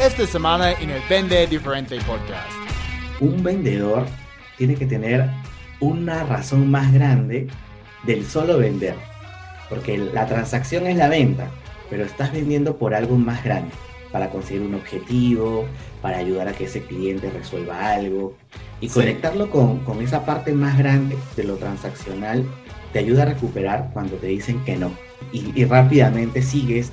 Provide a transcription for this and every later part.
esta semana en el Vende Diferente Podcast. Un vendedor tiene que tener una razón más grande del solo vender, porque la transacción es la venta, pero estás vendiendo por algo más grande, para conseguir un objetivo, para ayudar a que ese cliente resuelva algo, y conectarlo con, con esa parte más grande de lo transaccional te ayuda a recuperar cuando te dicen que no. Y, y rápidamente sigues,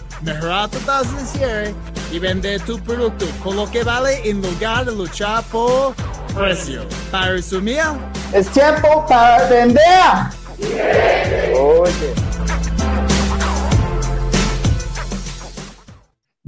mejorar tu tasa de cierre y vender tu producto con lo que vale en lugar de luchar por precio. Para resumir, es tiempo para vender. Oye.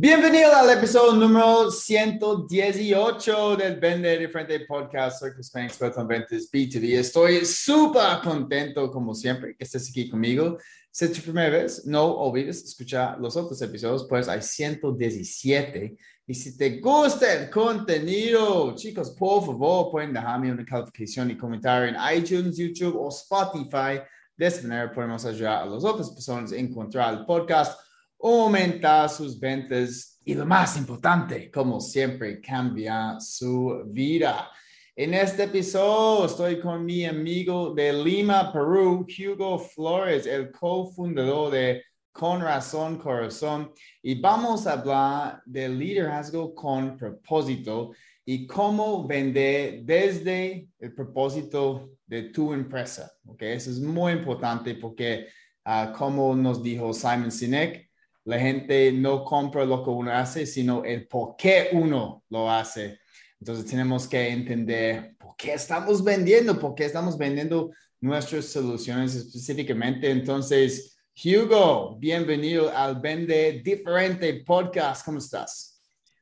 Bienvenido al episodio número 118 del Vende Diferente Podcast. Soy Chris Payne, experto en ventas B2B. Estoy súper contento, como siempre, que estés aquí conmigo. Si es tu primera vez, no olvides escuchar los otros episodios, pues hay 117. Y si te gusta el contenido, chicos, por favor, pueden dejarme una calificación y comentario en iTunes, YouTube o Spotify. De esta manera podemos ayudar a las otras personas a encontrar el podcast, aumentar sus ventas y lo más importante, como siempre, cambiar su vida. En este episodio estoy con mi amigo de Lima, Perú, Hugo Flores, el cofundador de Con Razón Corazón, y vamos a hablar del liderazgo con propósito y cómo vender desde el propósito de tu empresa. Okay? Eso es muy importante porque, uh, como nos dijo Simon Sinek, la gente no compra lo que uno hace, sino el por qué uno lo hace. Entonces tenemos que entender por qué estamos vendiendo, por qué estamos vendiendo nuestras soluciones específicamente. Entonces, Hugo, bienvenido al Vende Diferente Podcast. ¿Cómo estás?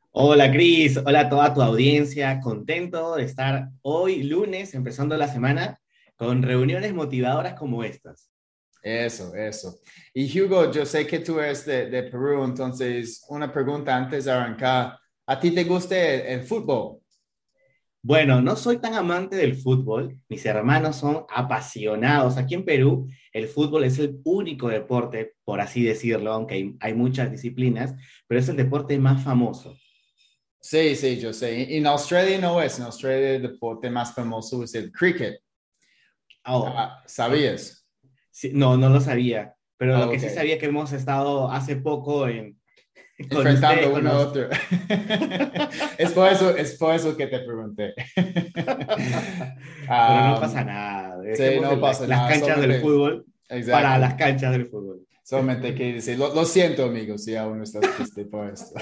Hola, Cris. Hola a toda tu audiencia. Contento de estar hoy, lunes, empezando la semana, con reuniones motivadoras como estas. Eso, eso. Y Hugo, yo sé que tú eres de, de Perú, entonces una pregunta antes de arrancar. ¿A ti te gusta el, el fútbol? Bueno, no soy tan amante del fútbol. Mis hermanos son apasionados. Aquí en Perú, el fútbol es el único deporte, por así decirlo, aunque hay, hay muchas disciplinas, pero es el deporte más famoso. Sí, sí, yo sé. En Australia no es. En Australia el deporte más famoso es el cricket. Oh. Ah, ¿Sabías? Sí, no, no lo sabía. Pero lo que okay. sí sabía que hemos estado hace poco en, enfrentando uno a otro. es, por eso, es por eso que te pregunté. Pero no pasa nada. Sí, no pasa las nada. canchas Solamente, del fútbol para las canchas del fútbol. Solamente que decir, lo, lo, siento, amigos, si aún estás triste por esto.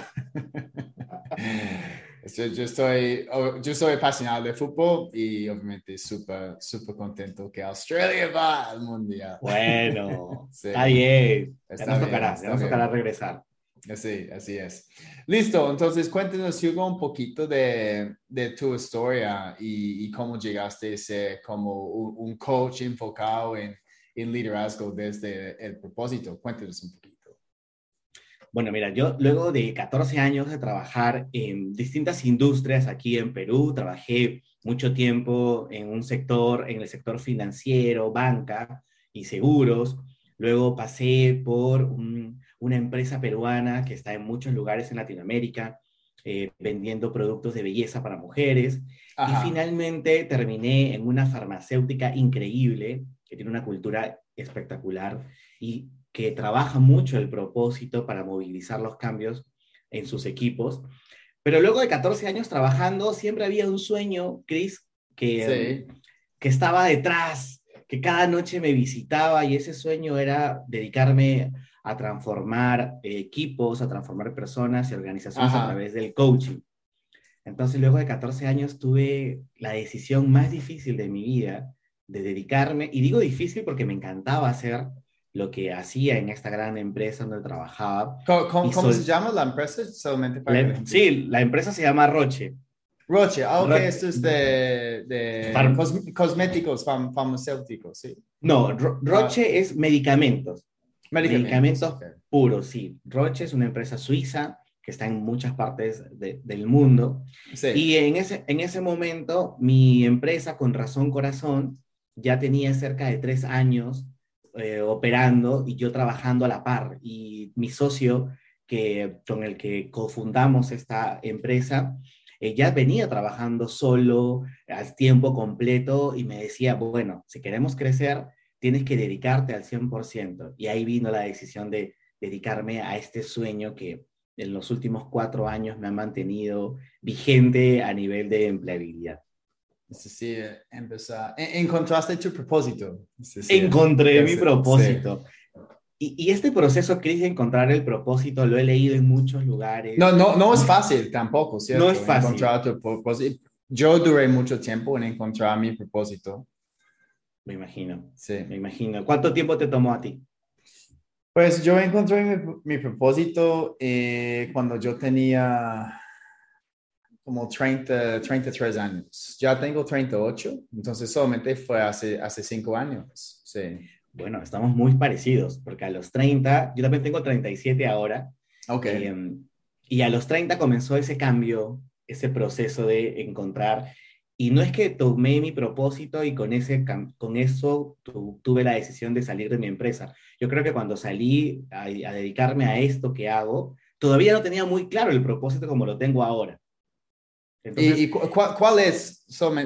Yo, yo, estoy, oh, yo soy apasionado de fútbol y obviamente súper, súper contento que Australia va al mundial. Bueno, sí. está bien. Está ya nos bien, tocará, ya nos tocará regresar. Así, así es. Listo, entonces cuéntenos, Hugo, un poquito de, de tu historia y, y, cómo llegaste a ser como un, un coach enfocado en, en, liderazgo desde el propósito. Cuéntenos un poquito. Bueno, mira, yo luego de 14 años de trabajar en distintas industrias aquí en Perú, trabajé mucho tiempo en un sector, en el sector financiero, banca y seguros. Luego pasé por un una empresa peruana que está en muchos lugares en Latinoamérica, eh, vendiendo productos de belleza para mujeres. Ajá. Y finalmente terminé en una farmacéutica increíble, que tiene una cultura espectacular y que trabaja mucho el propósito para movilizar los cambios en sus equipos. Pero luego de 14 años trabajando, siempre había un sueño, Chris, que, sí. que estaba detrás, que cada noche me visitaba y ese sueño era dedicarme a transformar equipos, a transformar personas y organizaciones Ajá. a través del coaching. Entonces, luego de 14 años, tuve la decisión más difícil de mi vida de dedicarme, y digo difícil porque me encantaba hacer lo que hacía en esta gran empresa donde trabajaba. ¿Cómo, se llama la empresa? Solamente para sí, la empresa se llama Roche. Roche, ah, ok, esto es de, de cosméticos farmacéuticos, sí. No, Roche ah. es medicamentos. Medicamentos, puros, sí. Roche es una empresa suiza que está en muchas partes del mundo. Y en ese, en ese momento, mi empresa, con razón corazón, ya tenía cerca de tres años eh, operando y yo trabajando a la par. Y mi socio, que, con el que cofundamos esta empresa, ella venía trabajando solo, al tiempo completo, y me decía, bueno, si queremos crecer, tienes que dedicarte al 100%. Y ahí vino la decisión de dedicarme a este sueño que en los últimos cuatro años me ha mantenido vigente a nivel de empleabilidad. Sí, empezar. Encontraste tu propósito. Encontré mi propósito. Y, este proceso, Cris, de encontrar el propósito, lo he leído en muchos lugares. No, no, no es fácil tampoco, ¿cierto? No es fácil. Encontrar tu propósito. Yo duré mucho tiempo en encontrar mi propósito. Me imagino. Sí. Me imagino. ¿Cuánto tiempo te tomó a ti? Pues yo encontré mi, mi propósito eh, cuando yo tenía como 30, 33 años. Ya tengo 38, entonces solamente fue hace, hace cinco años. Sí. Bueno, estamos muy parecidos, porque a los 30, yo también tengo 37 ahora. Ok. Em, y a los 30 comenzó ese cambio, ese proceso de encontrar. Y no es que tomé mi propósito y con, ese, con eso tuve la decisión de salir de mi empresa. Yo creo que cuando salí a, dedicarme a esto que hago, todavía no tenía muy claro el propósito como lo tengo ahora. ¿Y, cuál, es?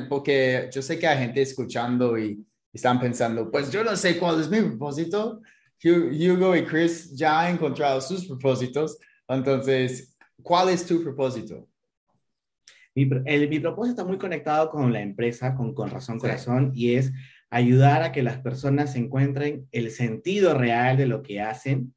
Porque yo sé que hay gente escuchando y están pensando, pues yo no sé cuál es mi propósito. Hugo y Chris ya han encontrado sus propósitos. Entonces, ¿cuál es tu propósito? Mi, mi propósito está muy conectado con la empresa, con, con Razón Corazón, y es ayudar a que las personas encuentren el sentido real de lo que hacen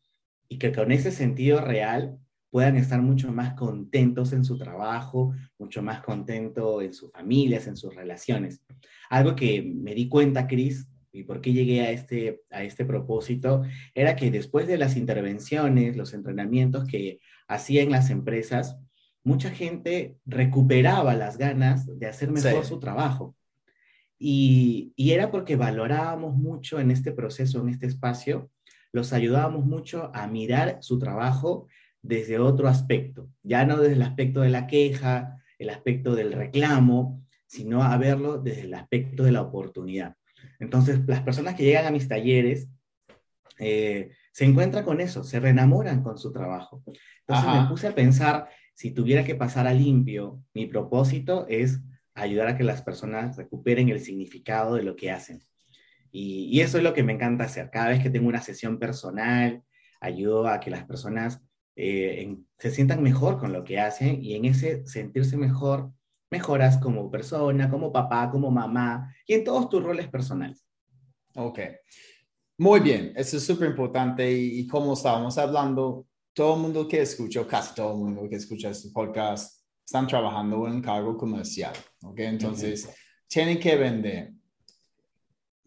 y que con ese sentido real puedan estar mucho más contentos en su trabajo, mucho más contentos en sus familias, en sus relaciones. Algo que me di cuenta, Cris, y por qué llegué a este, a este propósito, era que después de las intervenciones, los entrenamientos que hacía en las empresas, mucha gente recuperaba las ganas de hacer mejor su trabajo. Y, y, era porque valorábamos mucho en este proceso, en este espacio, los ayudábamos mucho a mirar su trabajo desde otro aspecto, ya no desde el aspecto de la queja, el aspecto del reclamo, sino a verlo desde el aspecto de la oportunidad. Entonces, las personas que llegan a mis talleres eh, se encuentran con eso, se reenamoran con su trabajo. Entonces me puse a pensar, si tuviera que pasar a limpio, mi propósito es ayudar a que las personas recuperen el significado de lo que hacen. Y, y eso es lo que me encanta hacer. Cada vez que tengo una sesión personal, ayudo a que las personas eh, se sientan mejor con lo que hacen y en ese sentirse mejor, mejoras como persona, como papá, como mamá y en todos tus roles personales. Ok. Muy bien, eso es súper importante y, como estábamos hablando, todo el mundo que escucha, casi todo el mundo que escucha este podcast, están trabajando en un cargo comercial. Ok, entonces tienen que vender.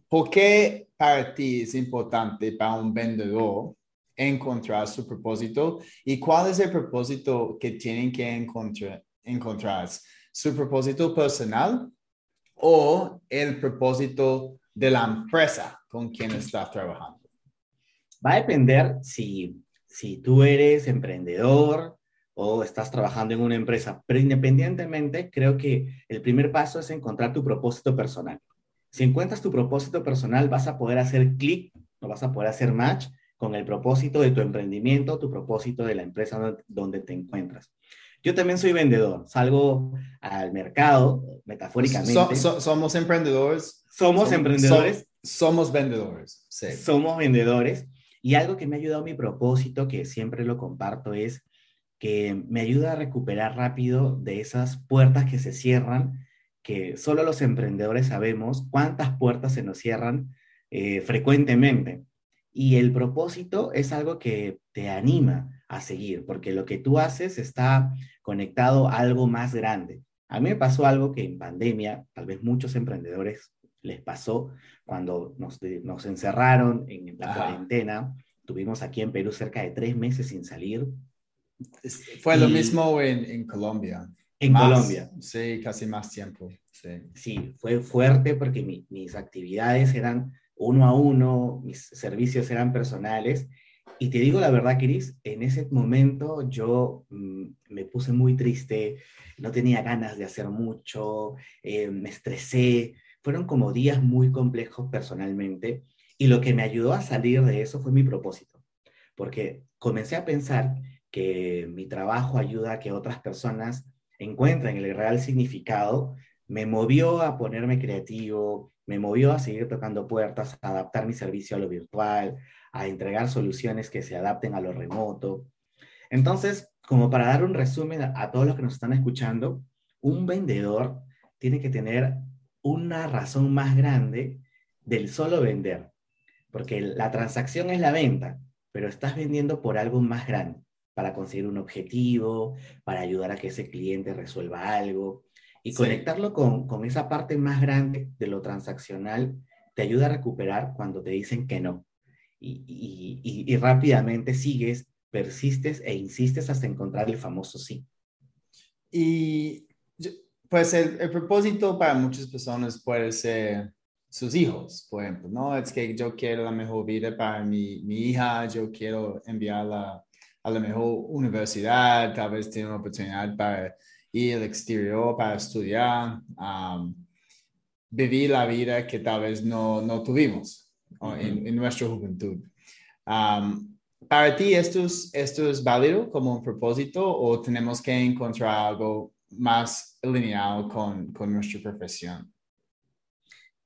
¿Por qué para ti es importante para un vendedor encontrar su propósito y cuál es el propósito que tienen que encontrar, encontrar su propósito personal o el propósito de la empresa con quien está trabajando. Va a depender si, si tú eres emprendedor o estás trabajando en una empresa, pero independientemente, creo que el primer paso es encontrar tu propósito personal. Si encuentras tu propósito personal, vas a poder hacer clic, no vas a poder hacer match con el propósito de tu emprendimiento, tu propósito de la empresa donde te encuentras. Yo también soy vendedor, salgo al mercado, metafóricamente. somos emprendedores. Somos, emprendedores. somos vendedores. Sí. Somos vendedores. Y algo que me ha ayudado a mi propósito, que siempre lo comparto, es que me ayuda a recuperar rápido de esas puertas que se cierran, que solo los emprendedores sabemos cuántas puertas se nos cierran eh, frecuentemente. Y el propósito es algo que te anima a seguir, porque lo que tú haces está conectado a algo más grande. A mí me pasó algo que en pandemia, tal vez muchos emprendedores les pasó cuando nos, nos encerraron en la Ajá. cuarentena. Tuvimos aquí en Perú cerca de tres meses sin salir. Fue lo mismo en, en Colombia. En Más, Colombia. Sí, casi más tiempo. Sí. Sí, fue fuerte porque mi- mis actividades eran uno a uno, mis servicios eran personales. Y te digo la verdad, Cris, en ese momento yo mm, me puse muy triste, no tenía ganas de hacer mucho, eh, me estresé. Fueron como días muy complejos personalmente. Y lo que me ayudó a salir de eso fue mi propósito. Porque comencé a pensar que mi trabajo ayuda a que otras personas encuentren el real significado me movió a ponerme creativo, me movió a seguir tocando puertas, a adaptar mi servicio a lo virtual, a entregar soluciones que se adapten a lo remoto. Entonces, como para dar un resumen a, todos los que nos están escuchando, un vendedor tiene que tener una razón más grande del solo vender, porque la transacción es la venta, pero estás vendiendo por algo más grande, para conseguir un objetivo, para ayudar a que ese cliente resuelva algo. Y Sí. conectarlo con, con esa parte más grande de lo transaccional te ayuda a recuperar cuando te dicen que no. Y, y- y- y rápidamente sigues, persistes e insistes hasta encontrar el famoso sí. Y pues el, el propósito para muchas personas puede ser sus hijos, por ejemplo, ¿no? Es que yo quiero la mejor vida para mi, mi hija, yo quiero enviarla a la mejor universidad, tal vez tiene una oportunidad para ir al exterior, para estudiar, um, vivir la vida que tal vez no, no tuvimos ¿no? en, en nuestra juventud. Um, para ti, ¿esto es, ¿esto es válido como un propósito o tenemos que encontrar algo más alineado con, con nuestra profesión?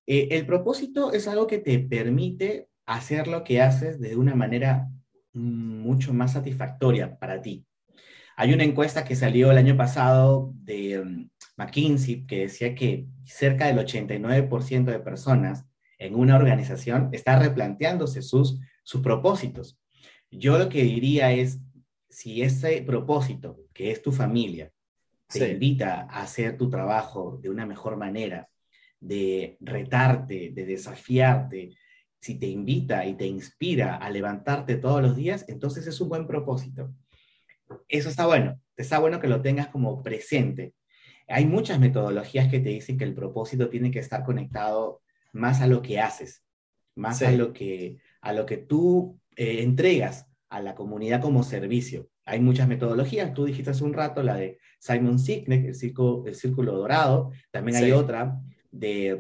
Eh, el propósito es algo que te permite hacer lo que haces de una manera mm, mucho más satisfactoria para ti. Hay una encuesta que salió el año pasado de um, McKinsey que decía que cerca del 89% de personas en una organización está replanteándose sus, sus propósitos. Yo lo que diría es, si ese propósito, que es tu familia, te Sí. invita a hacer tu trabajo de una mejor manera, de retarte, de desafiarte, si te invita y te inspira a levantarte todos los días, entonces es un buen propósito. Eso está bueno, está bueno que lo tengas como presente. Hay muchas metodologías que te dicen que el propósito tiene que estar conectado más a lo que haces, más Sí. a, lo que, a lo que tú eh, entregas a la comunidad como servicio. Hay muchas metodologías, tú dijiste hace un rato la de Simon Sinek, el círculo, el círculo dorado, también hay Sí. otra de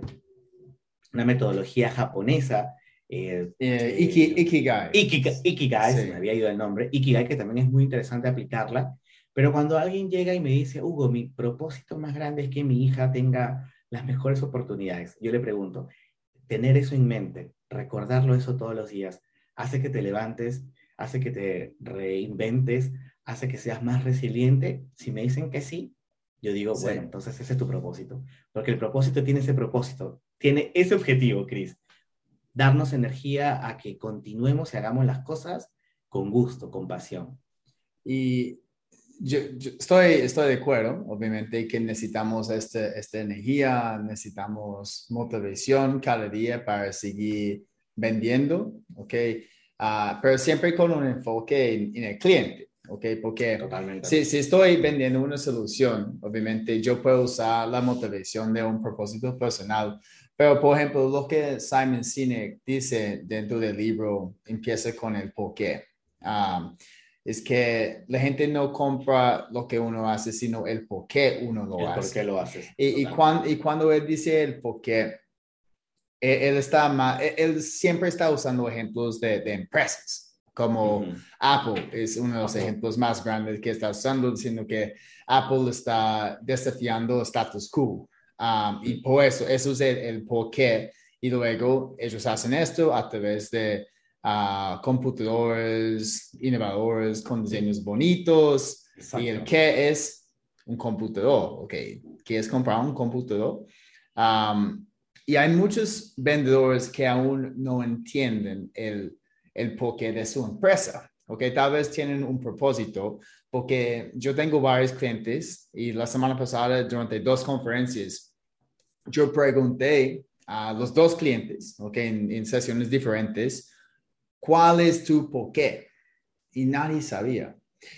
una metodología japonesa, eh, Eh, Iki- Ikigai. Ikiga- Ikigai, Sí. se me había ido el nombre, Ikigai, que también es muy interesante aplicarla, pero cuando alguien llega y me dice, Hugo, mi propósito más grande es que mi hija tenga las mejores oportunidades, yo le pregunto, tener eso en mente, recordarlo eso todos los días, hace que te levantes, hace que te reinventes, hace que seas más resiliente. Si me dicen que sí, yo digo, Sí. bueno, entonces ese es tu propósito, porque el propósito tiene ese propósito, tiene ese objetivo, Cris, darnos energía a que continuemos y hagamos las cosas con gusto, con pasión. Y yo, yo estoy, estoy de acuerdo, obviamente, que necesitamos este, esta energía, necesitamos motivación cada día para seguir vendiendo, ¿ok? Ah, pero siempre con un enfoque en, en el cliente, ¿ok? Porque si, si estoy vendiendo una solución, obviamente yo puedo usar la motivación de un propósito personal. Pero, por ejemplo, lo que Simon Sinek dice dentro del libro empieza con el por qué. Um, es que la gente no compra lo que uno hace, sino el por qué uno lo el hace. por qué lo haces. Y, y, Totalmente. cuan- y cuando él dice el por qué, él, él está ma- él, él siempre está usando ejemplos de, de empresas, como Ujú. Apple es uno de los Apple. ejemplos más grandes que está usando, diciendo que Apple está desafiando el status quo. Um, y por eso, eso es el, el por qué. Y luego ellos hacen esto a través de ah, computadores innovadores con diseños bonitos. Y el Exacto. qué es un computador, ¿ok? ¿Qué es comprar un computador? Um, y hay muchos vendedores que aún no entienden el, el porqué de su empresa, ¿ok? Tal vez tienen un propósito, porque yo tengo varios clientes y la semana pasada durante dos conferencias yo pregunté a los dos clientes, ¿ok? En, en sesiones diferentes, ¿cuál es tu por qué? Y nadie sabía.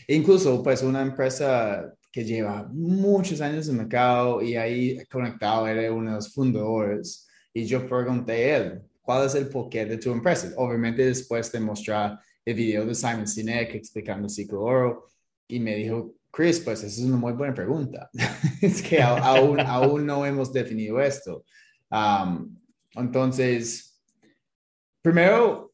incluso, pues, una empresa que lleva muchos años en el mercado y ahí conectado era uno de los fundadores. Y yo pregunté a él, ¿cuál es el porqué de tu empresa? Obviamente después de mostrar el video de Simon Sinek explicando el ciclo oro y me dijo, Chris, pues esa es una muy buena pregunta. es que aún, aún no hemos definido esto. Entonces, primero,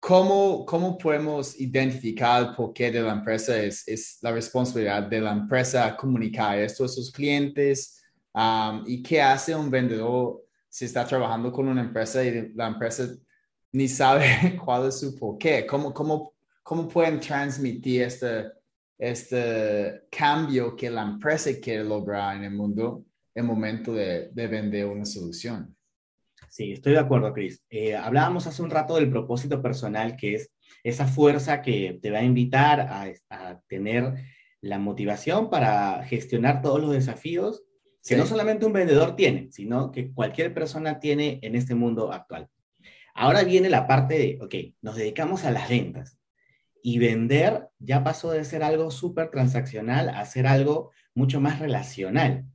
¿cómo, ¿cómo podemos identificar el porqué de la empresa? Es, es la responsabilidad de la empresa comunicar esto a sus clientes. ¿Y qué hace un vendedor si está trabajando con una empresa y la empresa ni sabe cuál es su porqué? ¿Cómo, cómo, cómo pueden transmitir este, este cambio que la empresa quiere lograr en el mundo en momento de, de vender una solución? Sí, estoy de acuerdo, Chris. Eh, hablábamos hace un rato del propósito personal, que es esa fuerza que te va a invitar a, a tener la motivación para gestionar todos los desafíos que no solamente un vendedor tiene, sino que cualquier persona tiene en este mundo actual. Ahora viene la parte de, ok, nos dedicamos a las ventas y vender ya pasó de ser algo súper transaccional a ser algo mucho más relacional.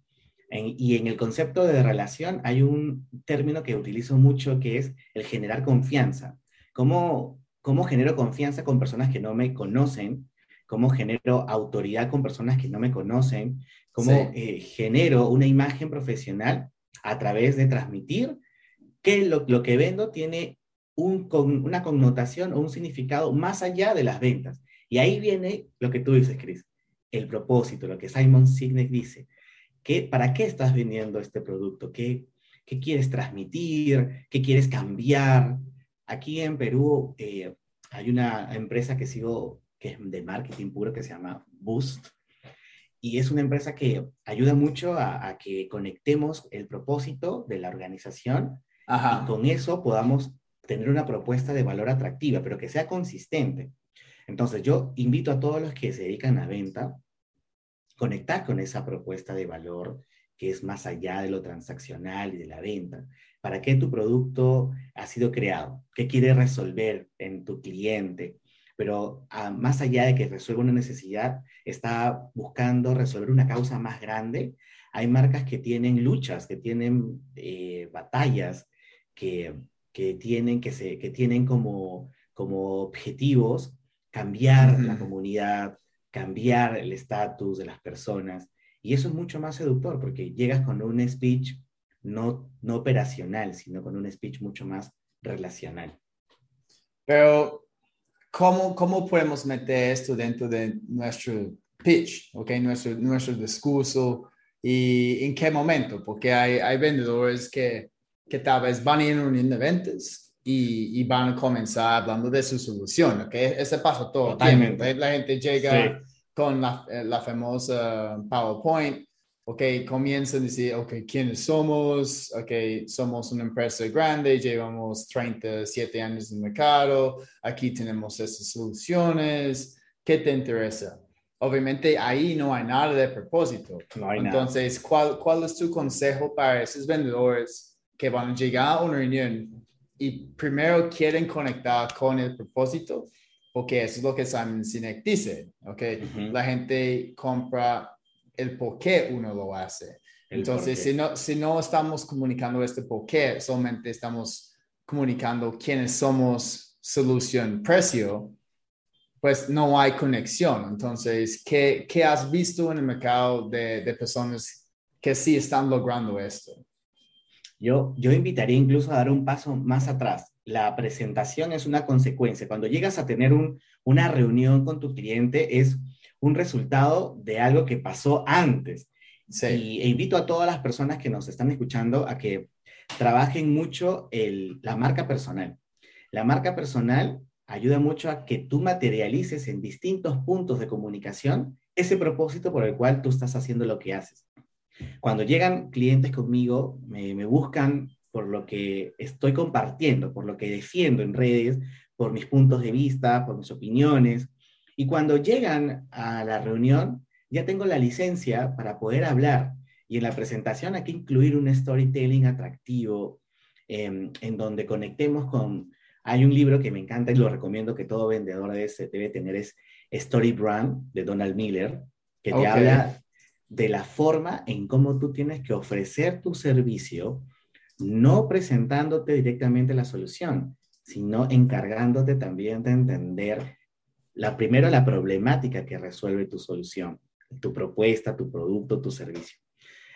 y en el concepto de relación hay un término que utilizo mucho que es el generar confianza. ¿Cómo, cómo genero confianza con personas que no me conocen? ¿Cómo genero autoridad con personas que no me conocen? ¿Cómo eh, genero una imagen profesional a través de transmitir que lo, lo que vendo tiene un, con, una connotación o un significado más allá de las ventas? Y ahí viene lo que tú dices, Chris, el propósito, lo que Simon Sinek dice. Que, ¿Para qué estás vendiendo este producto? ¿Qué, ¿Qué quieres transmitir? ¿Qué quieres cambiar? Aquí en Perú eh, hay una empresa que sigo, que es de marketing puro, que se llama Boost y es una empresa que ayuda mucho a, que conectemos el propósito de la organización y con eso podamos tener una propuesta de valor atractiva, pero que sea consistente. Entonces yo invito a todos los que se dedican a venta, conectar con esa propuesta de valor que es más allá de lo transaccional y de la venta. ¿Para qué tu producto ha sido creado? ¿Qué quiere resolver en tu cliente? pero ah, más allá de que resuelva una necesidad, está buscando resolver una causa más grande. Hay marcas que tienen luchas, que tienen eh, batallas, que, que, tienen, que, se, que tienen como, como objetivos cambiar la comunidad, cambiar el estatus de las personas. Y eso es mucho más seductor porque llegas con un speech no, no operacional, sino con un speech mucho más relacional. Pero ¿cómo, ¿cómo podemos meter esto dentro de nuestro pitch, okay? nuestro, nuestro discurso y en qué momento? Porque hay, hay vendedores que, que tal vez van a ir a un de ventas y, y, van a comenzar hablando de su solución, ¿ok? Ese paso todo. Totalmente. La gente llega con la, la famosa PowerPoint ok, comienzan a decir, ok, ¿quiénes somos? Ok, somos una empresa grande, llevamos 37 años en el mercado, aquí tenemos estas soluciones, ¿qué te interesa? Obviamente ahí no hay nada de propósito. Entonces, ¿cuál, ¿cuál es tu consejo para esos vendedores que van a llegar a una reunión y primero quieren conectar con el propósito? Porque eso es lo que Simon Sinek dice, ¿ok? La gente compra el por qué uno lo hace. Entonces, si no, si no estamos comunicando este por qué, solamente estamos comunicando quiénes somos, solución, precio, pues no hay conexión. Entonces, ¿qué, qué has visto en el mercado de, de, personas que sí están logrando esto? Yo, yo invitaría incluso a dar un paso más atrás. La presentación es una consecuencia. Cuando llegas a tener un, una reunión con tu cliente, es un resultado de algo que pasó antes. Y, e invito a todas las personas que nos están escuchando a que trabajen mucho el, la marca personal. La marca personal ayuda mucho a que tú materialices en distintos puntos de comunicación ese propósito por el cual tú estás haciendo lo que haces. Cuando llegan clientes conmigo, me, me buscan por lo que estoy compartiendo, por lo que defiendo en redes, por mis puntos de vista, por mis opiniones, y cuando llegan a la reunión, ya tengo la licencia para poder hablar. Y en la presentación hay que incluir un storytelling atractivo, em, en donde conectemos con... Hay un libro que me encanta y lo recomiendo que todo vendedor debe, debe tener, es Story Brand de Donald Miller, que te habla de la forma en cómo tú tienes que ofrecer tu servicio, no presentándote directamente la solución, sino encargándote también de entender la primero la problemática que resuelve tu solución, tu propuesta, tu producto, tu servicio.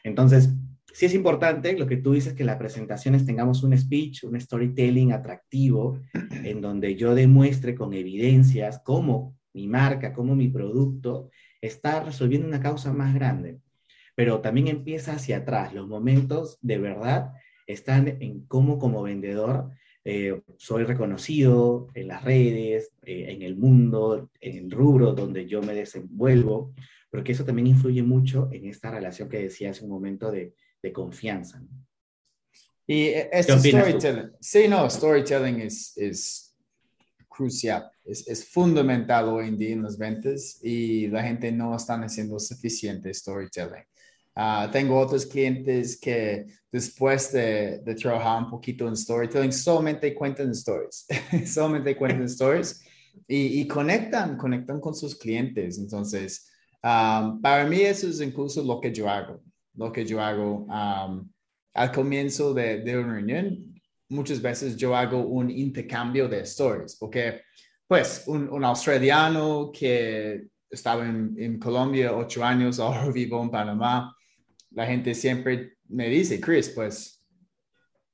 Entonces, sí es importante lo que tú dices que las presentaciones tengamos un speech, un storytelling atractivo en donde yo demuestre con evidencias cómo mi marca, cómo mi producto está resolviendo una causa más grande. Pero también empieza hacia atrás. Los momentos de verdad están en cómo como vendedor eh, soy reconocido en las redes, eh, en el mundo, en el rubro donde yo me desenvuelvo, porque eso también influye mucho en esta relación que decía hace un momento de, de confianza. Y este storytelling, sí, no, storytelling es, es crucial, es, es, fundamental hoy en día en las ventas y la gente no está haciendo suficiente storytelling. Uh, tengo otros clientes que después de, de, trabajar un poquito en storytelling, solamente cuentan stories, solamente cuentan stories y, y, conectan, conectan con sus clientes. Entonces, um, para mí eso es incluso lo que yo hago, lo que yo hago um, al comienzo de, de una reunión. Muchas veces yo hago un intercambio de stories, porque pues un, un australiano que estaba en, en, Colombia ocho años, ahora vivo en Panamá, la gente siempre me dice, Chris, pues,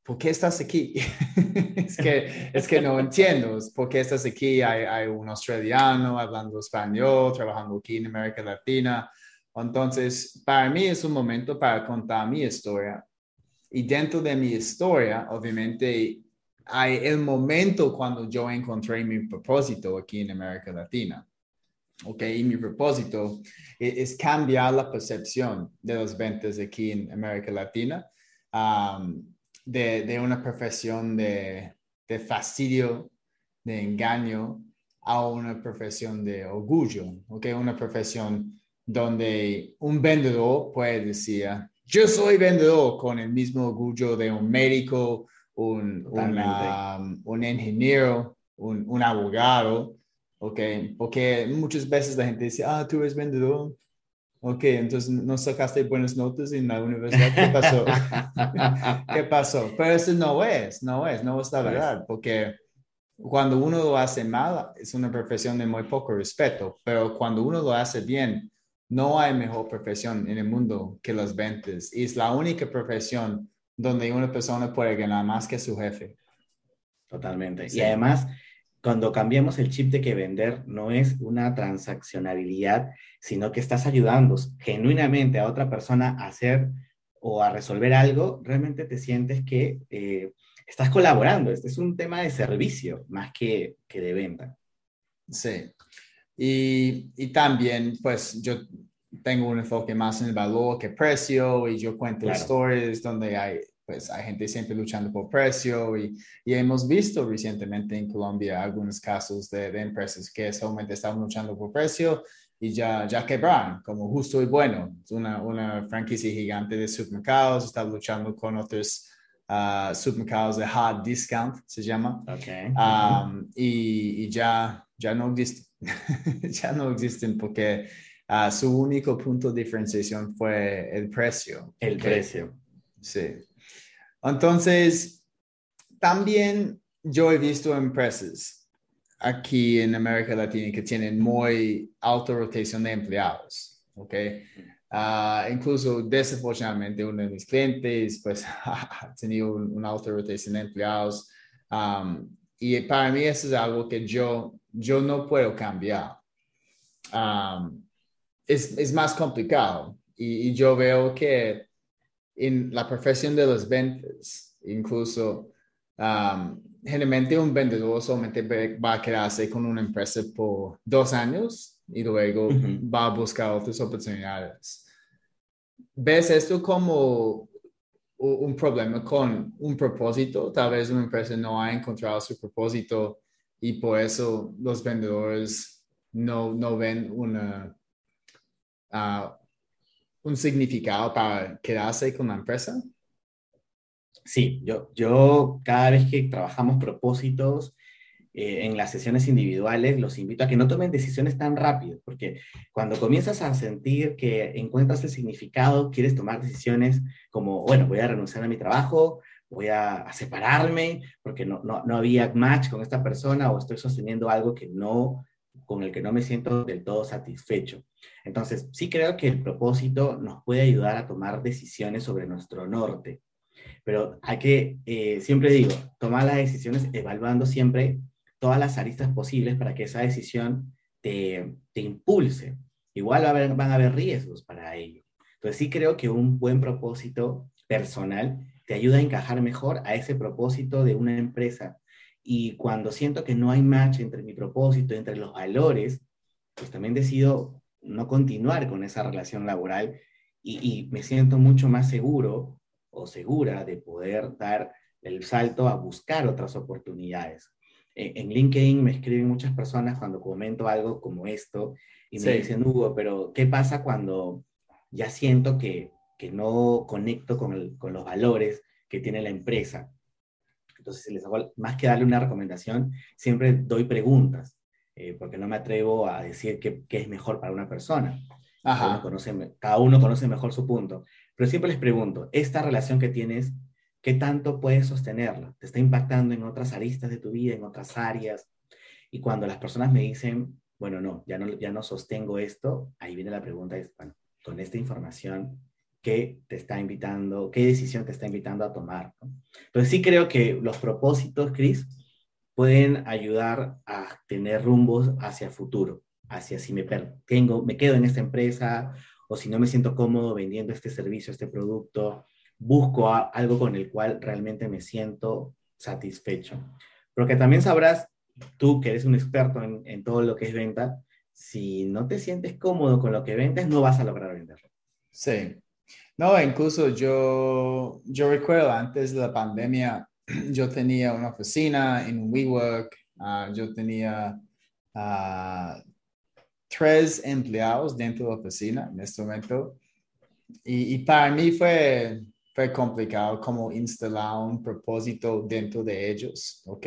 ¿por qué estás aquí? es, que, es que no entiendo, ¿por qué estás aquí? Hay, hay, un australiano hablando español, trabajando aquí en América Latina. Entonces, para mí es un momento para contar mi historia. Y dentro de mi historia, obviamente, hay el momento cuando yo encontré mi propósito aquí en América Latina. ¿ok? Y mi propósito e-, es, cambiar la percepción de las ventas aquí en América Latina de, de, una profesión de, de, fastidio, de engaño, a una profesión de orgullo, ¿ok? Una profesión donde un vendedor puede decir, yo soy vendedor con el mismo orgullo de un médico, un, un ingeniero, un, un abogado, ¿ok? Porque muchas veces la gente dice, ah, tú eres vendedor. Ok, entonces no sacaste buenas notas en la universidad. ¿Qué pasó? ¿Qué pasó? Pero eso no es, no es, no es la verdad, porque cuando uno lo hace mal, es una profesión de muy poco respeto, pero cuando uno lo hace bien, no hay mejor profesión en el mundo que las ventas. Y es la única profesión donde una persona puede ganar más que su jefe. Totalmente. Y además, cuando cambiamos el chip de que vender no es una transaccionabilidad, sino que estás ayudando genuinamente a otra persona a hacer o a resolver algo, realmente te sientes que eh, estás colaborando. Este es un tema de servicio más que, que de venta. Sí. Y, y, también, pues yo tengo un enfoque más en el valor que precio y yo cuento historias donde hay pues hay gente siempre luchando por precio y, y hemos visto recientemente en Colombia algunos casos de, de, empresas que solamente estaban luchando por precio y ya, ya quebraron, como justo y bueno, una, una franquicia gigante de supermercados, está luchando con otros uh, supermercados de hard discount, se llama, okay. um, y, y, ya, ya no existen, ya no existen porque uh, su único punto de diferenciación fue el precio. El precio. Sí. Entonces, también yo he visto empresas aquí en América Latina que tienen muy alta rotación de empleados, ¿ok? Uh, incluso desafortunadamente uno de mis clientes pues ha tenido una alta rotación de empleados um, y para mí eso es algo que yo, yo no puedo cambiar. Um, es, es, más complicado y, y yo veo que en la profesión de las ventas, incluso um, generalmente un vendedor solamente va a quedarse con una empresa por dos años y luego va a buscar otras oportunidades. ¿Ves esto como un problema con un propósito? Tal vez una empresa no ha encontrado su propósito y por eso los vendedores no, no ven una, uh, un significado para quedarse con la empresa? Sí, yo, yo cada vez que trabajamos propósitos eh, en las sesiones individuales, los invito a que no tomen decisiones tan rápido, porque cuando comienzas a sentir que encuentras el significado, quieres tomar decisiones como, bueno, voy a renunciar a mi trabajo, voy a, separarme porque no, no, no, había match con esta persona o estoy sosteniendo algo que no, con el que no me siento del todo satisfecho. Entonces, sí creo que el propósito nos puede ayudar a tomar decisiones sobre nuestro norte, pero hay que, eh, siempre digo, tomar las decisiones evaluando siempre todas las aristas posibles para que esa decisión te, te impulse. Igual van a haber riesgos para ello. Entonces sí creo que un buen propósito personal te ayuda a encajar mejor a ese propósito de una empresa. Y cuando siento que no hay match entre mi propósito, entre los valores, pues también decido no continuar con esa relación laboral y, me siento mucho más seguro o segura de poder dar el salto a buscar otras oportunidades. En, LinkedIn me escriben muchas personas cuando comento algo como esto y me dicen, Hugo, pero ¿qué pasa cuando ya siento que que no conecto con, con, los valores que tiene la empresa. Entonces, les más que darle una recomendación, siempre doy preguntas, eh, porque no me atrevo a decir qué, es mejor para una persona. Cada, uno conoce, cada uno conoce mejor su punto. Pero siempre les pregunto, esta relación que tienes, ¿qué tanto puedes sostenerla? ¿Te está impactando en otras aristas de tu vida, en otras áreas? Y cuando las personas me dicen, bueno, no, ya no, ya no sostengo esto, ahí viene la pregunta, es, bueno, con esta información, qué te está invitando, qué decisión te está invitando a tomar. Entonces sí creo que los propósitos, Chris, pueden ayudar a tener rumbos hacia el futuro, hacia si me, tengo, me quedo en esta empresa o si no me siento cómodo vendiendo este servicio, este producto, busco algo con el cual realmente me siento satisfecho. Porque también sabrás, tú que eres un experto en, todo lo que es venta, si no te sientes cómodo con lo que vendes, no vas a lograr venderlo. Sí, no, incluso yo, yo recuerdo antes de la pandemia, yo tenía una oficina en WeWork, uh, yo tenía uh, tres empleados dentro de la oficina en este momento. Y, para mí fue, fue complicado como instalar un propósito dentro de ellos, ¿ok?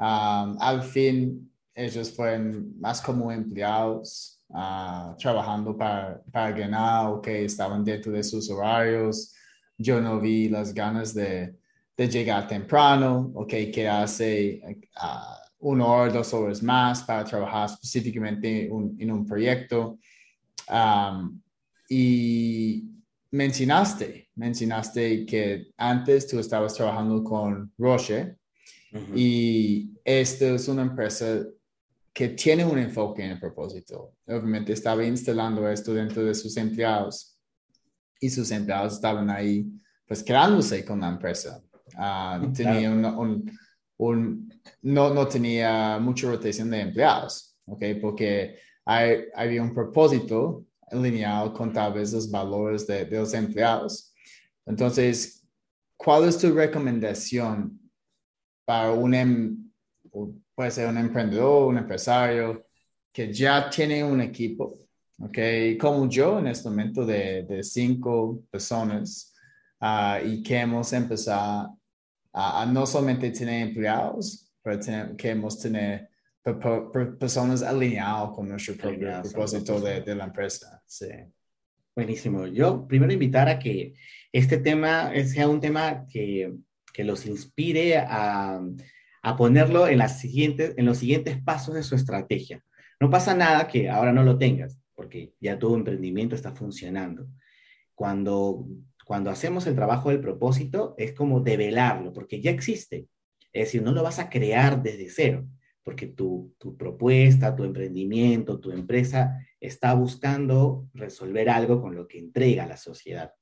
Um, al fin, ellos fueron más como empleados uh, trabajando para, para ganar o que estaban dentro de sus horarios. Yo no vi las ganas de, de llegar temprano o que quedarse uh, una hora, dos horas más para trabajar específicamente un, en un proyecto. Um, y mencionaste, mencionaste que antes tú estabas trabajando con Roche y esto es una empresa que tiene un enfoque en el propósito. Obviamente estaba instalando esto dentro de sus empleados y sus empleados estaban ahí pues quedándose con la empresa. Ah, tenía un, un, no, no tenía mucha rotación de empleados, ¿ok? Porque hay, había un propósito alineado con tal vez los valores de, de los empleados. Entonces, ¿cuál es tu recomendación para un, em, puede ser un emprendedor, un empresario que ya tiene un equipo, ¿ok? Como yo en este momento de, de cinco personas uh, y que hemos empezado a, a, no solamente tener empleados, pero tener, que hemos tener personas alineadas con nuestro propósito de, de, la empresa. Sí. Buenísimo. Yo primero invitar a que este tema sea un tema que, que los inspire a a ponerlo en, las siguientes, en los siguientes pasos de su estrategia. No pasa nada que ahora no lo tengas, porque ya tu emprendimiento está funcionando. Cuando, cuando hacemos el trabajo del propósito, es como develarlo, porque ya existe. Es decir, no lo vas a crear desde cero, porque tu, tu propuesta, tu emprendimiento, tu empresa está buscando resolver algo con lo que entrega la sociedad.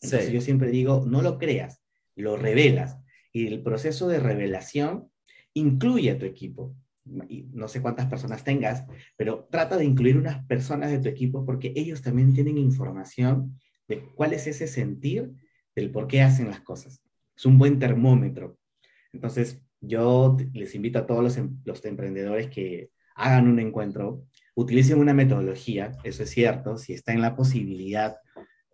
Entonces yo siempre digo, no lo creas, lo revelas. Y el proceso de revelación incluye a tu equipo. Y no sé cuántas personas tengas, pero trata de incluir unas personas de tu equipo porque ellos también tienen información de cuál es ese sentir del por qué hacen las cosas. Es un buen termómetro. Entonces, yo les invito a todos los, em, los emprendedores que hagan un encuentro, utilicen una metodología, eso es cierto, si está en la posibilidad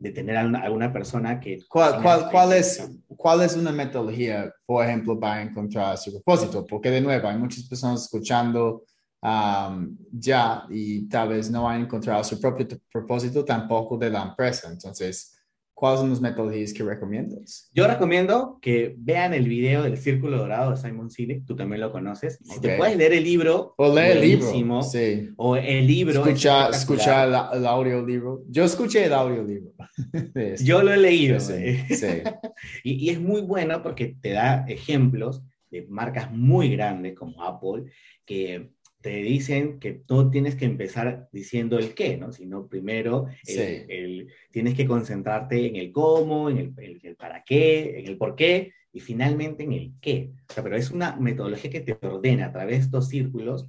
de tener a una, a una persona que... ¿Cuál, cuál, cuál, es. ¿Cuál es una metodología, por ejemplo, para encontrar su propósito? Porque de nuevo, hay muchas personas escuchando um, ya y tal vez no han encontrado su propio propósito tampoco de la empresa. Entonces, ¿cuáles son las metodologías que recomiendas? Yo recomiendo que vean el video del Círculo Dorado de Simon Sinek, tú también lo conoces. Si Ok. te puedes leer el libro, O leer el libro. Sí. o el libro. es Escuchar, espectacular. escuchar el, el audiolibro. Yo escuché el audiolibro. de esto. Yo lo he leído. Sí, sí. Y, y es muy bueno porque te da ejemplos de marcas muy grandes como Apple que te dicen que no tienes que empezar diciendo el qué, ¿no? Sino primero el- Sí. el- tienes que concentrarte en el cómo, en el, el- el para qué, en el por qué y finalmente en el qué. O sea, pero es una metodología que te ordena a través de estos círculos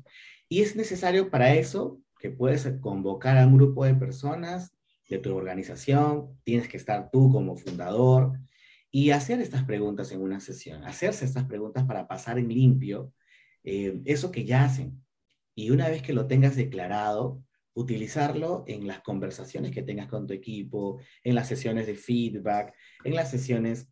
y es necesario para eso que puedes convocar a un grupo de personas de tu organización, tienes que estar tú como fundador y hacer estas preguntas en una sesión, hacerse estas preguntas para pasar en limpio eh, eso que ya hacen. Y una vez que lo tengas declarado, utilizarlo en las conversaciones que tengas con tu equipo, en las sesiones de feedback, en las sesiones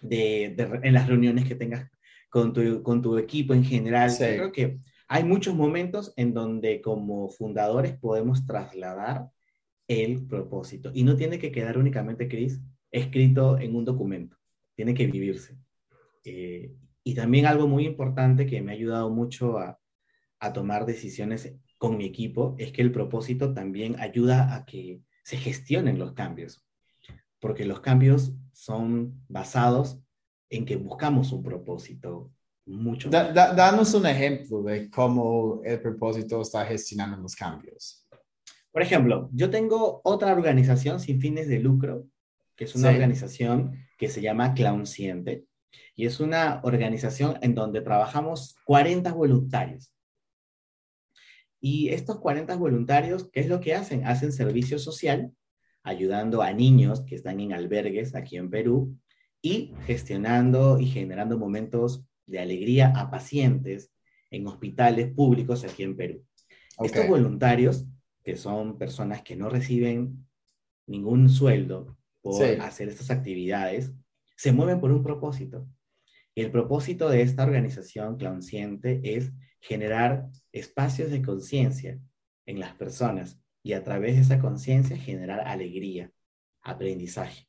de, de- en las reuniones que tengas con tu, con tu equipo en general. Sí. Creo que hay muchos momentos en donde como fundadores podemos trasladar el propósito. Y no tiene que quedar únicamente, Chris, escrito en un documento. Tiene que vivirse. Eh, y también algo muy importante que me ha ayudado mucho a, a tomar decisiones con mi equipo es que el propósito también ayuda a que se gestionen los cambios. Porque los cambios son basados en que buscamos un propósito mucho Da- da- danos un ejemplo de cómo el propósito está gestionando los cambios. Por ejemplo, yo tengo otra organización sin fines de lucro, que es una Sí. organización que se llama Clownciente, y es una organización en donde trabajamos 40 voluntarios. Y estos 40 voluntarios, ¿qué es lo que hacen? Hacen servicio social, ayudando a niños que están en albergues aquí en Perú y gestionando y generando momentos de alegría a pacientes en hospitales públicos aquí en Perú. Estos voluntarios, que son personas que no reciben ningún sueldo por Sí. hacer estas actividades, se mueven por un propósito. Y el propósito de esta organización Clownciente es generar espacios de conciencia en las personas y a través de esa conciencia generar alegría, aprendizaje.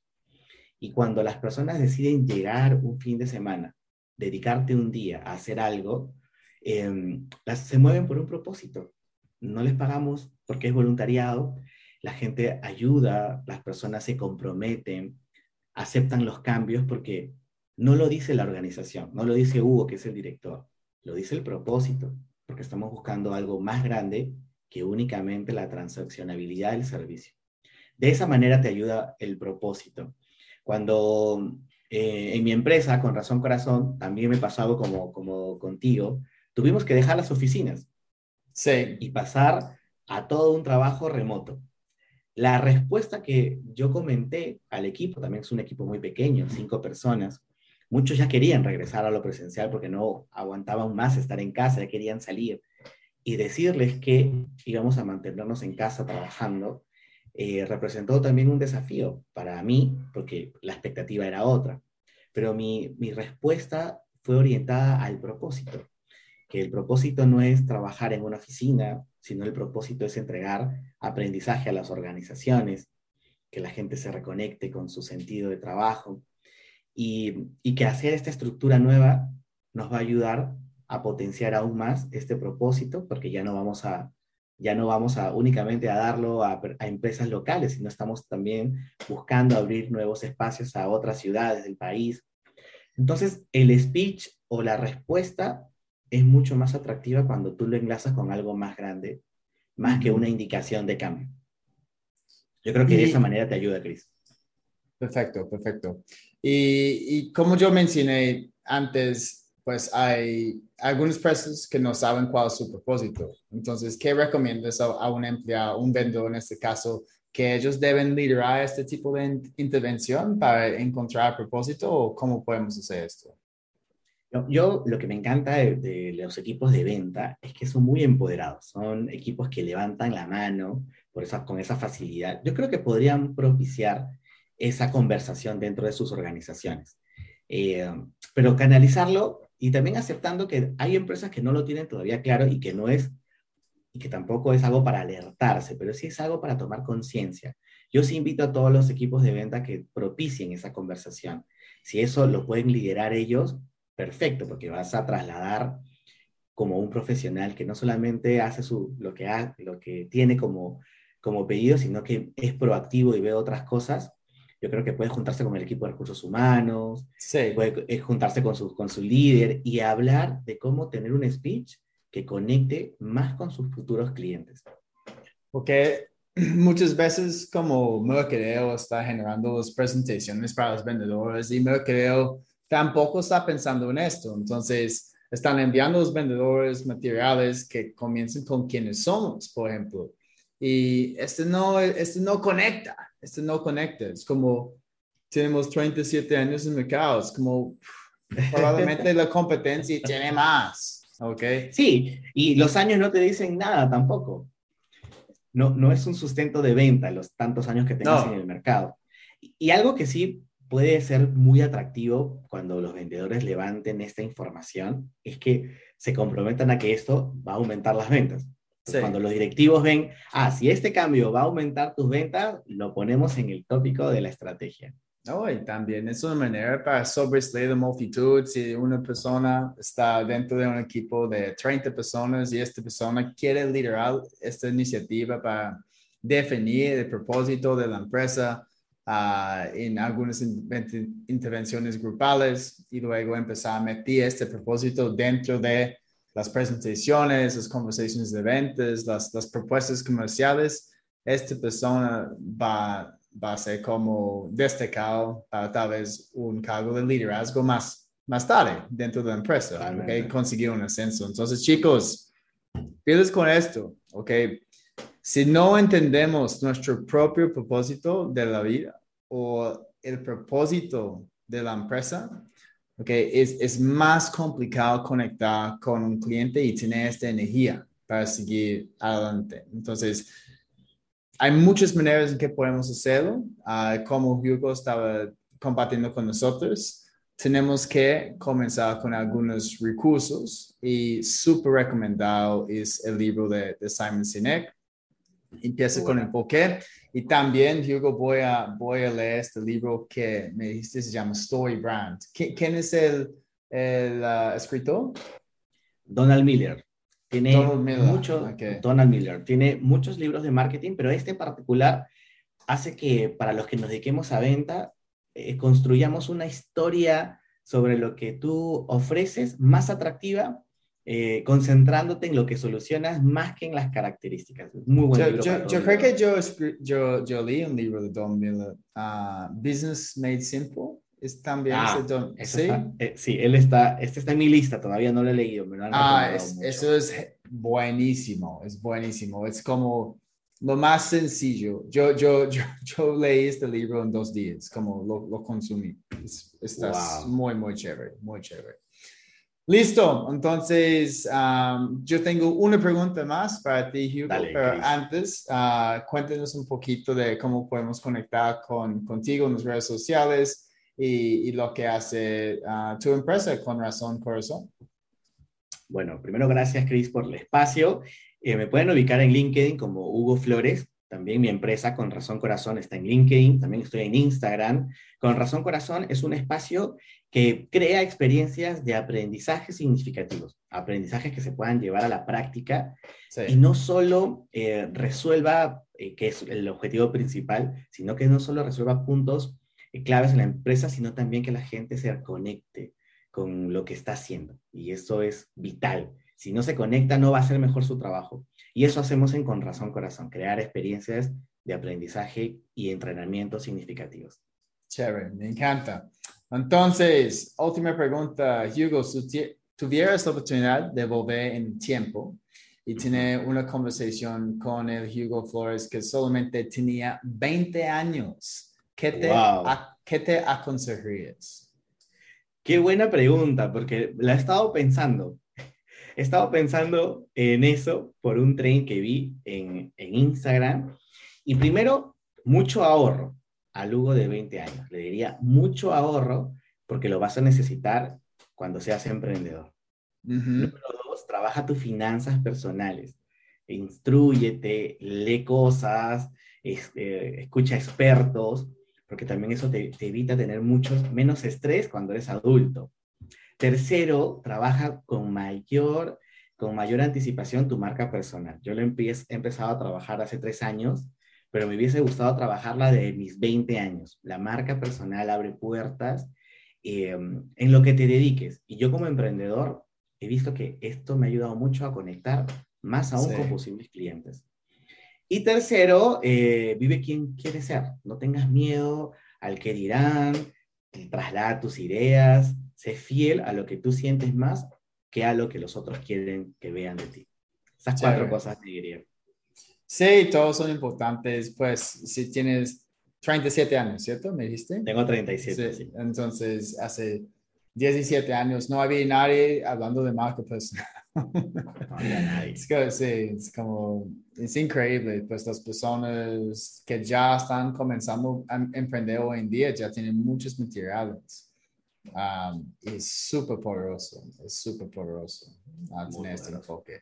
Y cuando las personas deciden llegar un fin de semana, dedicarte un día a hacer algo, em, las, se mueven por un propósito. No les pagamos porque es voluntariado, la gente ayuda, las personas se comprometen, aceptan los cambios porque no lo dice la organización, no lo dice Hugo, que es el director, lo dice el propósito, porque estamos buscando algo más grande que únicamente la transaccionabilidad del servicio. De esa manera te ayuda el propósito. Cuando eh, en mi empresa, con Razón Corazón, también me pasaba como, como contigo, tuvimos que dejar las oficinas Sí, y pasar a todo un trabajo remoto. La respuesta que yo comenté al equipo, también es un equipo muy pequeño, cinco personas, muchos ya querían regresar a lo presencial porque no aguantaban más estar en casa, ya querían salir. Y decirles que íbamos a mantenernos en casa trabajando eh, representó también un desafío para mí, porque la expectativa era otra. Pero mi, mi respuesta fue orientada al propósito que el propósito no es trabajar en una oficina, sino el propósito es entregar aprendizaje a las organizaciones, que la gente se reconecte con su sentido de trabajo y, y que hacer esta estructura nueva nos va a ayudar a potenciar aún más este propósito, porque ya no vamos a, ya no vamos a únicamente a darlo a, a empresas locales, sino estamos también buscando abrir nuevos espacios a otras ciudades del país. Entonces, el speech o la respuesta es mucho más atractiva cuando tú lo enlazas con algo más grande, más que una indicación de cambio. Yo creo que de Y- esa manera te ayuda, Chris. perfecto, perfecto. Y, y como yo mencioné antes, pues hay algunas empresas que no saben cuál es su propósito. Entonces, ¿qué recomiendas a, a un empleado, un vendedor en este caso, que ellos deben liderar este tipo de in- intervención para encontrar propósito o cómo podemos hacer esto? Yo, yo lo que me encanta de, de, los equipos de venta es que son muy empoderados, son equipos que levantan la mano por esa, con esa facilidad. Yo creo que podrían propiciar esa conversación dentro de sus organizaciones. Eh, pero canalizarlo y también aceptando que hay empresas que no lo tienen todavía claro y que no es, y que tampoco es algo para alertarse, pero sí es algo para tomar conciencia. Yo sí invito a todos los equipos de venta que propicien esa conversación. Si eso lo pueden liderar ellos, perfecto, porque vas a trasladar como un profesional que no solamente hace su, lo, que ha, lo que tiene como, como pedido, sino que es proactivo y ve otras cosas yo creo que puede juntarse con el equipo de recursos humanos, puede eh, juntarse con su, con su líder y hablar de cómo tener un speech que conecte más con sus futuros clientes. Porque muchas veces como mercadeo está generando las presentaciones para los vendedores y mercadeo tampoco está pensando en esto. Entonces, están enviando a los vendedores materiales que comiencen con quienes somos, por ejemplo. Y este no, este no conecta este no conecta. Es como, tenemos 37 años en mercado, es como, probablemente la competencia tiene más, ¿ok? Sí, y los años no te dicen nada tampoco. No, no es un sustento de venta los tantos años que tengas en el mercado. Y algo que sí puede ser muy atractivo cuando los vendedores levanten esta información es que se comprometan a que esto va a aumentar las ventas. Cuando los directivos ven, ah, si este cambio va a aumentar tus ventas, lo ponemos en el tópico de la estrategia. Oh, y también es una manera para sobresalir la multitud. Si una persona está dentro de un equipo de 30 personas y esta persona quiere liderar esta iniciativa para definir el propósito de la empresa uh, en algunas intervenciones grupales y luego empezar a meter este propósito dentro de las presentaciones, las conversaciones de ventas, las, las propuestas comerciales, esta persona va, va a ser como destacado para tal vez un cargo de liderazgo más, más tarde dentro de la empresa, ¿ok? Conseguir un ascenso. Entonces, chicos, pides con esto, ¿ok? Si no entendemos nuestro propio propósito de la vida o el propósito de la empresa, Okay, es, es más complicado conectar con un cliente y tener esta energía para seguir adelante. Entonces, hay muchas maneras en que podemos hacerlo. Uh, como Hugo estaba compartiendo con nosotros, tenemos que comenzar con algunos recursos y súper recomendado es el libro de, de Simon Sinek. Empieza con el por qué y también, Hugo, voy a, voy a leer este libro que me dijiste, se llama Story Brand. ¿Quién es el, el uh, escritor? Donald Miller. Tiene Donald Miller. Donald Miller. Tiene muchos libros de marketing, pero este en particular hace que para los que nos dediquemos a venta, eh, construyamos una historia sobre lo que tú ofreces más atractiva eh, concentrándote en lo que solucionas más que en las características. Muy buen yo, libro. Yo, creo que yo, yo, yo, leí un libro de Don Miller, uh, Business Made Simple. Es también ah, Don, ¿sí? eh, sí, él está, este está en mi lista, todavía no lo he leído. Me lo ah, es, eso es buenísimo, es buenísimo. Es como lo más sencillo. Yo, yo, yo, yo leí este libro en dos días, como lo, lo consumí. Es, está muy, muy chévere, muy chévere. Listo, entonces yo tengo una pregunta más para ti, Hugo, pero antes uh, cuéntanos un poquito de cómo podemos conectar con, contigo en las redes sociales y, lo que hace ah, tu empresa con Razón Corazón. Bueno, primero gracias, Chris, por el espacio. Eh, me pueden ubicar en LinkedIn como Hugo Flores. También mi empresa, Con Razón Corazón, está en LinkedIn. También estoy en Instagram. Con Razón Corazón es un espacio que crea experiencias de aprendizaje significativos, aprendizajes que se puedan llevar a la práctica y no solo eh, resuelva, eh, que es el objetivo principal, sino que no solo resuelva puntos eh, claves en la empresa, sino también que la gente se conecte con lo que está haciendo. Y eso es vital. Si no se conecta, no va a ser mejor su trabajo. Y eso hacemos en Con Razón Corazón, crear experiencias de aprendizaje y entrenamiento significativos. Chévere, me encanta. Entonces, última pregunta, Hugo, si tuvieras la oportunidad de volver en tiempo y tener una conversación con el Hugo Flores que solamente tenía 20 años, ¿qué te, ¿qué te aconsejarías? Qué buena pregunta, porque la he estado pensando. He estado pensando en eso por un tren que vi en, en Instagram. Y primero, mucho ahorro a Lugo de 20 años. Le diría mucho ahorro porque lo vas a necesitar cuando seas emprendedor. Número dos, trabaja tus finanzas personales. Instruyete, lee cosas, eh, escucha expertos, porque también eso te, evita tener mucho menos estrés cuando eres adulto. Tercero, trabaja con mayor, con mayor anticipación tu marca personal. Yo lo he empezado a trabajar hace tres años pero me hubiese gustado trabajarla de mis 20 años. La marca personal abre puertas eh, en lo que te dediques. Y yo como emprendedor he visto que esto me ha ayudado mucho a conectar más aún con posibles clientes. Y tercero, eh, vive quien quieres ser. No tengas miedo al que dirán, traslada tus ideas, sé fiel a lo que tú sientes más que a lo que los otros quieren que vean de ti. Esas cuatro cosas te diría. Sí, todos son importantes. Pues si tienes 37 años, ¿cierto? ¿Me dijiste? Tengo 37. Sí. Entonces, hace 17 años no había nadie hablando de marca personal. No había nadie. Es, sí, es como, es increíble. Pues las personas que ya están comenzando a emprender hoy en día ya tienen muchos materiales. Um, es súper poderoso, es súper poderoso tener este enfoque.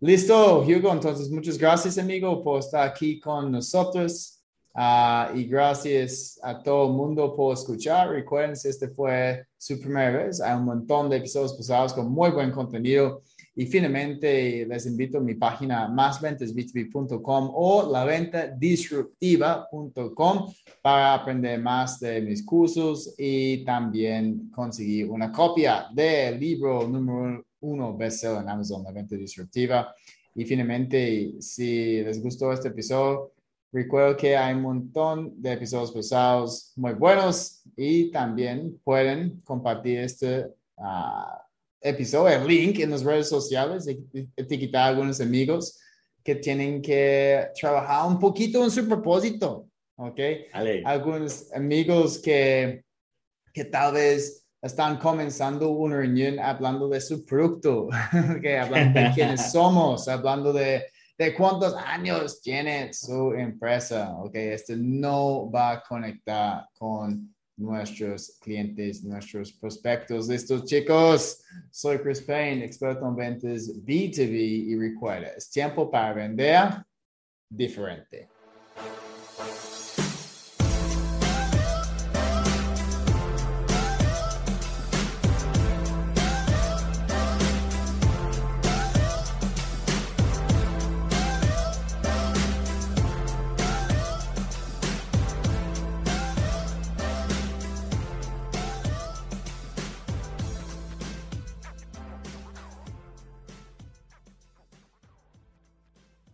Listo, Hugo. Entonces, muchas gracias, amigo, por estar aquí con nosotros. Ah, y gracias a todo el mundo por escuchar. Recuerden, si este fue su primera vez, hay un montón de episodios pasados con muy buen contenido. Y finalmente, les invito a mi página másventasb2b.com o laventadisruptiva.com para aprender más de mis cursos y también conseguir una copia del libro número uno bestseller en Amazon, La Venta Disruptiva. Y finalmente, si les gustó este episodio, recuerdo que hay un montón de episodios pasados muy buenos y también pueden compartir este uh, episodio, el link en las redes sociales, etiquetar a algunos amigos que tienen que trabajar un poquito en su propósito, ¿ok? Algunos amigos que, que tal vez están comenzando una reunión hablando de su producto, okay, hablando de quiénes somos, hablando de, de, cuántos años tiene su empresa. Okay, este no va a conectar con nuestros clientes, nuestros prospectos. Estos chicos, soy Chris Payne, experto en ventas B2B y recuerda, es tiempo para vender diferente.